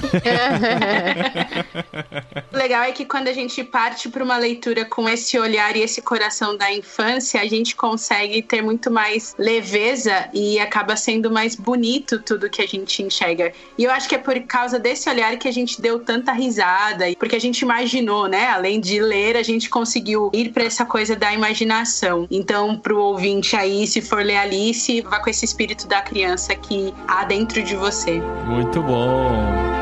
O legal é que quando a gente parte para uma leitura com esse olhar e esse coração da infância, a gente consegue ter muito mais leveza e acaba sendo mais bonito tudo que a gente enxerga. E eu acho que é por causa desse olhar que a gente deu tanta risada, porque a gente imaginou, né? Além de ler, a gente conseguiu ir para essa coisa da imaginação. Então, pro ouvinte aí, se for ler Alice, vá com esse espírito da criança que há dentro de você. Muito bom.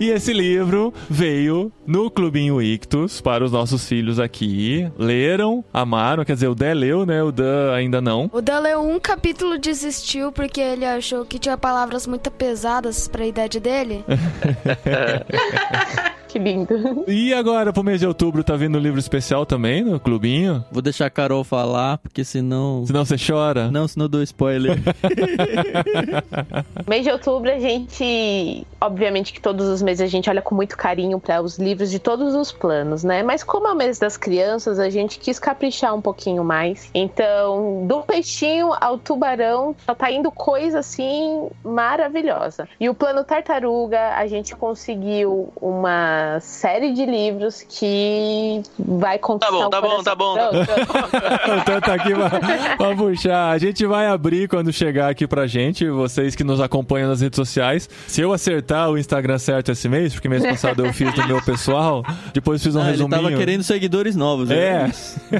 E esse livro veio no Clubinho Ictus para os nossos filhos aqui. Leram, amaram, quer dizer, o Dé leu, né? O Dan ainda não. O Dan leu um capítulo e desistiu porque ele achou que tinha palavras muito pesadas pra idade dele. Que lindo. E agora, pro mês de outubro, tá vindo um livro especial também no clubinho? Vou deixar a Carol falar, porque senão. Senão você chora. Não, senão eu dou spoiler. Mês de outubro, a gente. Obviamente que todos os meses a gente olha com muito carinho para os livros de todos os planos, né? Mas como é o mês das crianças, a gente quis caprichar um pouquinho mais. Então, do peixinho ao tubarão, só tá indo coisa assim maravilhosa. E o plano tartaruga, a gente conseguiu uma série de livros que vai conquistar bom, o tá bom, tá bom. Pronto. então tá aqui pra, pra puxar. A gente vai abrir quando chegar aqui pra gente, vocês que nos acompanham nas redes sociais. Se eu acertar o Instagram certo esse mês, porque mês passado eu fiz no meu pessoal, depois fiz um Ah, ele resuminho. tava querendo seguidores novos. É. né?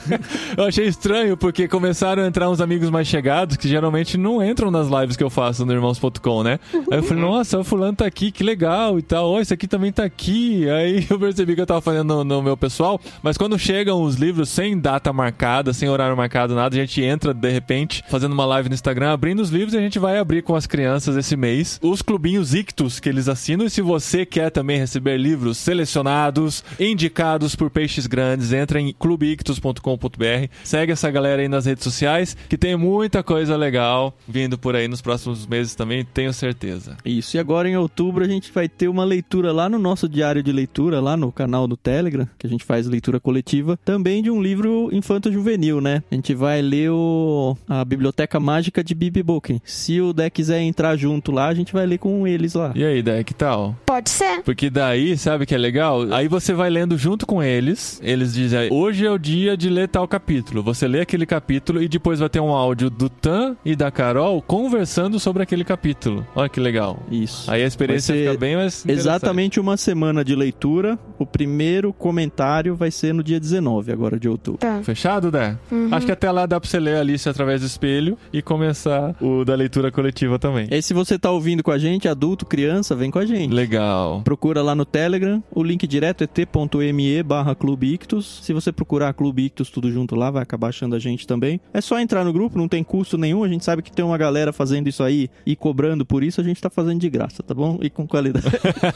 eu achei estranho porque começaram a entrar uns amigos mais chegados que geralmente não entram nas lives que eu faço no irmãos.com, né? Aí eu falei, nossa, o fulano tá aqui, que legal e tal. Ó, esse aqui também tá aqui. Aí eu percebi que eu tava fazendo no, no meu pessoal. Mas quando chegam os livros sem data marcada, sem horário marcado, nada, a gente entra de repente fazendo uma live no Instagram, abrindo os livros e a gente vai abrir com as crianças esse mês os clubinhos ictus que eles assinam. E se você quer também receber livros selecionados, indicados por peixes grandes, entra em clubeictus.com.br. Segue essa galera aí nas redes sociais, que tem muita coisa legal vindo por aí nos próximos meses também, tenho certeza. Isso, e agora em outubro a gente vai ter uma leitura lá no nosso diário de leitura, lá no canal do Telegram, que a gente faz leitura coletiva, também de um livro infanto-juvenil, né? A gente vai ler o... a Biblioteca Mágica de Bibi Boken. Se o Dé quiser entrar junto lá, a gente vai ler com eles lá. E aí, Dé, que tal? Pode ser. Porque daí, sabe que é legal? Aí você vai lendo junto com eles, eles dizem, hoje é o dia de ler tal capítulo. Você lê aquele capítulo e depois vai ter um áudio do Tan e da Carol conversando sobre aquele capítulo. Olha que legal. Isso. Aí a experiência fica bem mais. Exatamente uma semana de leitura. O primeiro comentário vai ser no dia 19, agora de outubro. Tá. Fechado, Dé? Acho que até lá dá pra você ler a Alice através do espelho e começar o da leitura coletiva também. E se você tá ouvindo com a gente, adulto, criança, vem com a gente. Legal. Procura lá no Telegram, o link direto é t.me barra Clube Ictus. Se você procurar Clube Ictus tudo junto lá, vai acabar achando a gente também. É só entrar no grupo, não tem custo nenhum. A gente sabe que tem uma galera fazendo isso aí e cobrando por isso, a gente tá fazendo de graça, tá bom? E com qualidade.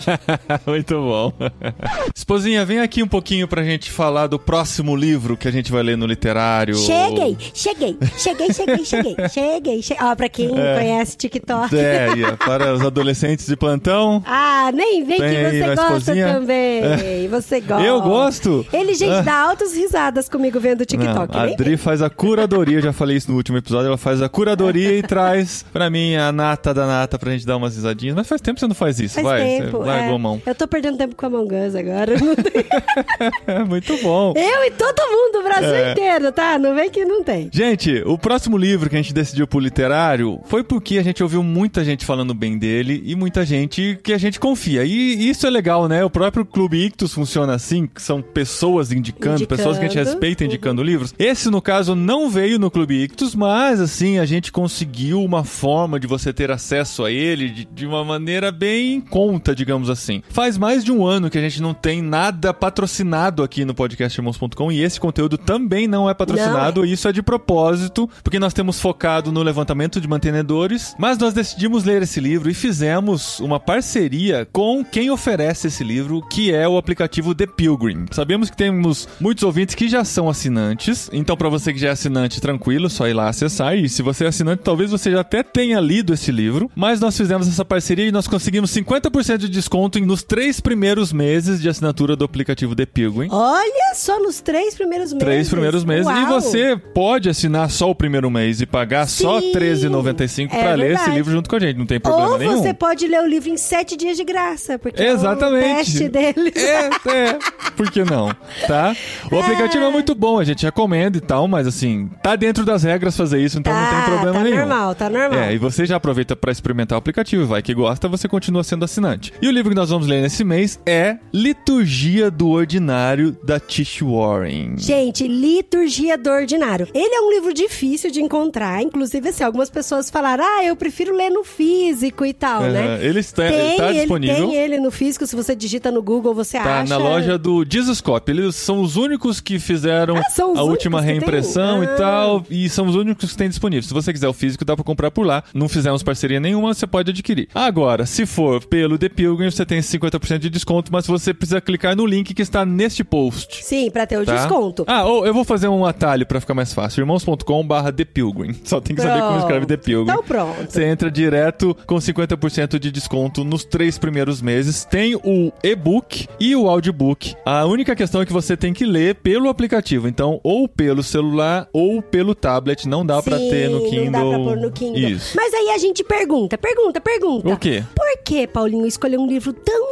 Muito bom. Esposinha, vem aqui um pouquinho pra gente falar do próximo livro que a gente vai ler no literário. Cheguei, cheguei, cheguei, cheguei, cheguei, cheguei, cheguei. Ó, pra quem conhece TikTok. É, para os adolescentes de plantão. Ah, nem vem que você gosta esposinha? também. Você gosta. Eu gosto. Ele, gente, Ah. dá altas risadas comigo vendo o TikTok. Não, a Adri faz a curadoria, eu já falei isso no último episódio, ela faz a curadoria e traz pra mim a nata da nata pra gente dar umas risadinhas. Mas faz tempo que você não faz isso, Faz vai. tempo. Você largou é. a mão. Eu tô perdendo tempo com a Among Us agora. Não tem- muito bom. Eu e todo mundo, o Brasil É. inteiro, tá? Não vem que não tem. Gente, o próximo livro que a gente decidiu pro literário foi porque a gente ouviu muita gente falando bem dele e muita gente que a gente confia. E isso é legal, né? O próprio Clube Ictus funciona assim, que são pessoas indicando, Indicando. pessoas que a gente respeita indicando livros. Esse, no caso, não veio no Clube Ictus, mas assim, a gente conseguiu uma forma de você ter acesso a ele de, de uma maneira bem em conta, digamos assim. Faz mais de um ano que a gente não tem nada patrocinado aqui no podcastirmãos.com e esse conteúdo também não é patrocinado, e isso é de propósito, porque nós temos focado no levantamento de mantenedores, mas nós decidimos ler esse livro e fizemos uma parceria com quem oferece esse livro, que é o aplicativo The Pilgrim. Sabemos que temos muitos ouvintes que já são assinantes, então para você que já é assinante, tranquilo, só ir lá acessar, e se você é assinante, talvez você já até tenha lido esse livro, mas nós fizemos essa parceria e nós conseguimos 50% de desconto nos três primeiros meses de assinatura do aplicativo The Pilgrim. Olha só nos três primeiros meses. Três primeiros meses. E Uau. você pode assinar só o primeiro mês e pagar só Sim, R$13,95 é pra ler esse livro junto com a gente. Não tem problema Ou nenhum. você pode ler o livro em sete dias de graça, porque Exatamente. é o teste deles. É, é. Por que não? Tá? O aplicativo é muito bom, a gente recomenda e tal, mas assim, tá dentro das regras fazer isso, então não tem problema tá nenhum. normal, tá normal. É, e você já aproveita pra experimentar o aplicativo, vai que gosta, você continua sendo assinante. E o livro que nós vamos ler nesse mês é Liturgia do Ordinário, da Tish Warren. Gente, Liturgia do Ordinário. Ele é um livro difícil de encontrar. Inclusive, assim, algumas pessoas falaram, ah, eu prefiro ler no físico e tal, É, né? Ele está, Tem, tá ele disponível tem ele no físico, se você digita no Google, você Tá acha. na loja do Dizoscope. Eles são os únicos que fizeram Ah, a última que tem? reimpressão e Ah. tal. E são os únicos que tem disponível. Se você quiser o físico, dá pra comprar por lá. Não fizemos parceria nenhuma, você pode adquirir. Agora, se for pelo The Pilgrim, você tem 50% de desconto, mas você precisa clicar no link que está neste post. Sim, pra ter o Tá? desconto. Ah, ou eu vou fazer um atalho pra ficar mais fácil. irmãos.com barra The Pilgrim. Só tem que saber como Pronto. escreve The Pilgrim. Então pronto. Você entra direto com 50% de desconto nos três primeiros meses. Tem o e-book e o audiobook. A única questão é que você tem que ler pelo aplicativo. Então, ou pelo celular ou pelo tablet. Não dá pra Sim, ter no Kindle. Não dá pra pôr no Kindle. Isso. Mas aí a gente pergunta, pergunta, pergunta. O quê? Por que, Paulinho, escolheu um livro tão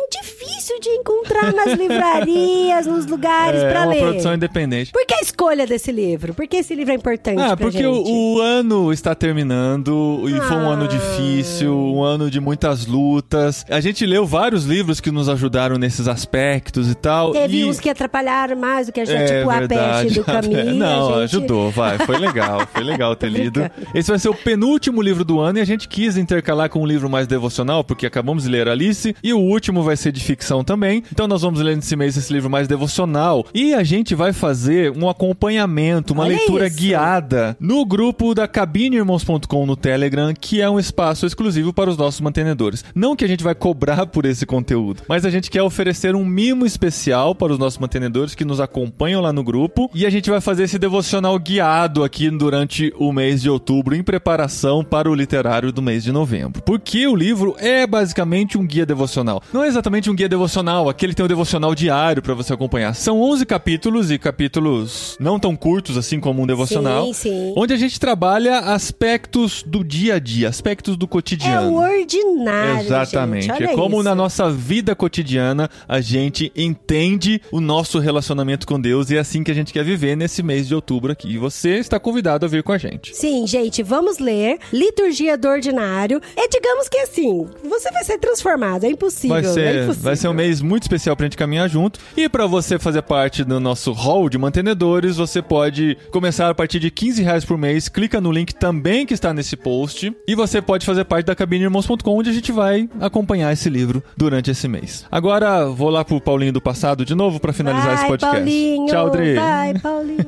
de encontrar nas livrarias, nos lugares É pra uma ler? produção independente. Por que a escolha desse livro? Por que esse livro é importante Ah, porque o, o ano está terminando e foi um Ah. ano difícil, um ano de muitas lutas. A gente leu vários livros que nos ajudaram nesses aspectos e tal. Teve e... uns que atrapalharam mais do que a gente, É tipo a verdade. peste do caminho. Não, a gente... ajudou, vai. Foi legal, foi legal ter lido. Esse vai ser o penúltimo livro do ano e a gente quis intercalar com um livro mais devocional, porque acabamos de ler Alice, e o último vai ser de ficção também. Então nós vamos ler nesse mês esse livro mais devocional. E a gente vai fazer um acompanhamento, uma Olha leitura isso. guiada no grupo da cabineirmãos.com no Telegram, que é um espaço exclusivo para os nossos mantenedores. Não que a gente vai cobrar por esse conteúdo, mas a gente quer oferecer um mimo especial para os nossos mantenedores que nos acompanham lá no grupo. E a gente vai fazer esse devocional guiado aqui durante o mês de outubro, em preparação para o literário do mês de novembro. Porque o livro é basicamente um guia devocional. Não é exatamente um guia devocional, aquele tem o devocional diário para você acompanhar. São 11 capítulos e capítulos não tão curtos assim como um devocional. Sim, sim. Onde a gente trabalha aspectos do dia a dia, aspectos do É cotidiano. o ordinário, Exatamente. gente. É como isso. na nossa vida cotidiana a gente entende o nosso relacionamento com Deus e é assim que a gente quer viver nesse mês de outubro aqui. E você está convidado a vir com a gente. Sim, gente, vamos ler Liturgia do Ordinário. É, digamos que assim, você vai ser transformado, é impossível. Vai é ser, impossível. vai ser um mês muito especial pra gente caminhar junto. E pra você fazer parte do nosso hall de mantenedores, você pode começar a partir de 15 reais por mês. Clica no link também que está nesse post. E você pode fazer parte da cabineirmãos.com, onde a gente vai acompanhar esse livro durante esse mês. Agora, vou lá pro Paulinho do passado de novo pra finalizar vai, esse podcast. Paulinho, Tchau, Dri. Vai, Paulinho.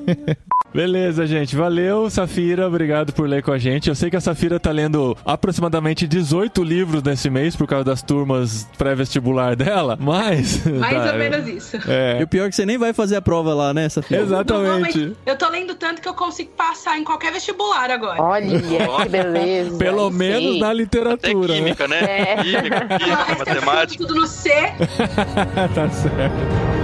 Beleza, gente. Valeu, Safira. Obrigado por ler com a gente. Eu sei que a Safira tá lendo aproximadamente 18 livros nesse mês por causa das turmas pré-vestibular dela, mas. Mais tá, ou menos isso. É. E o pior é que você nem vai fazer a prova lá, né? Não vou, Exatamente. mas eu tô lendo tanto que eu consigo passar em qualquer vestibular agora. Olha, que beleza. Pelo menos na Até literatura, né? química, né? É. Química, é matemática. tudo no C. tá certo.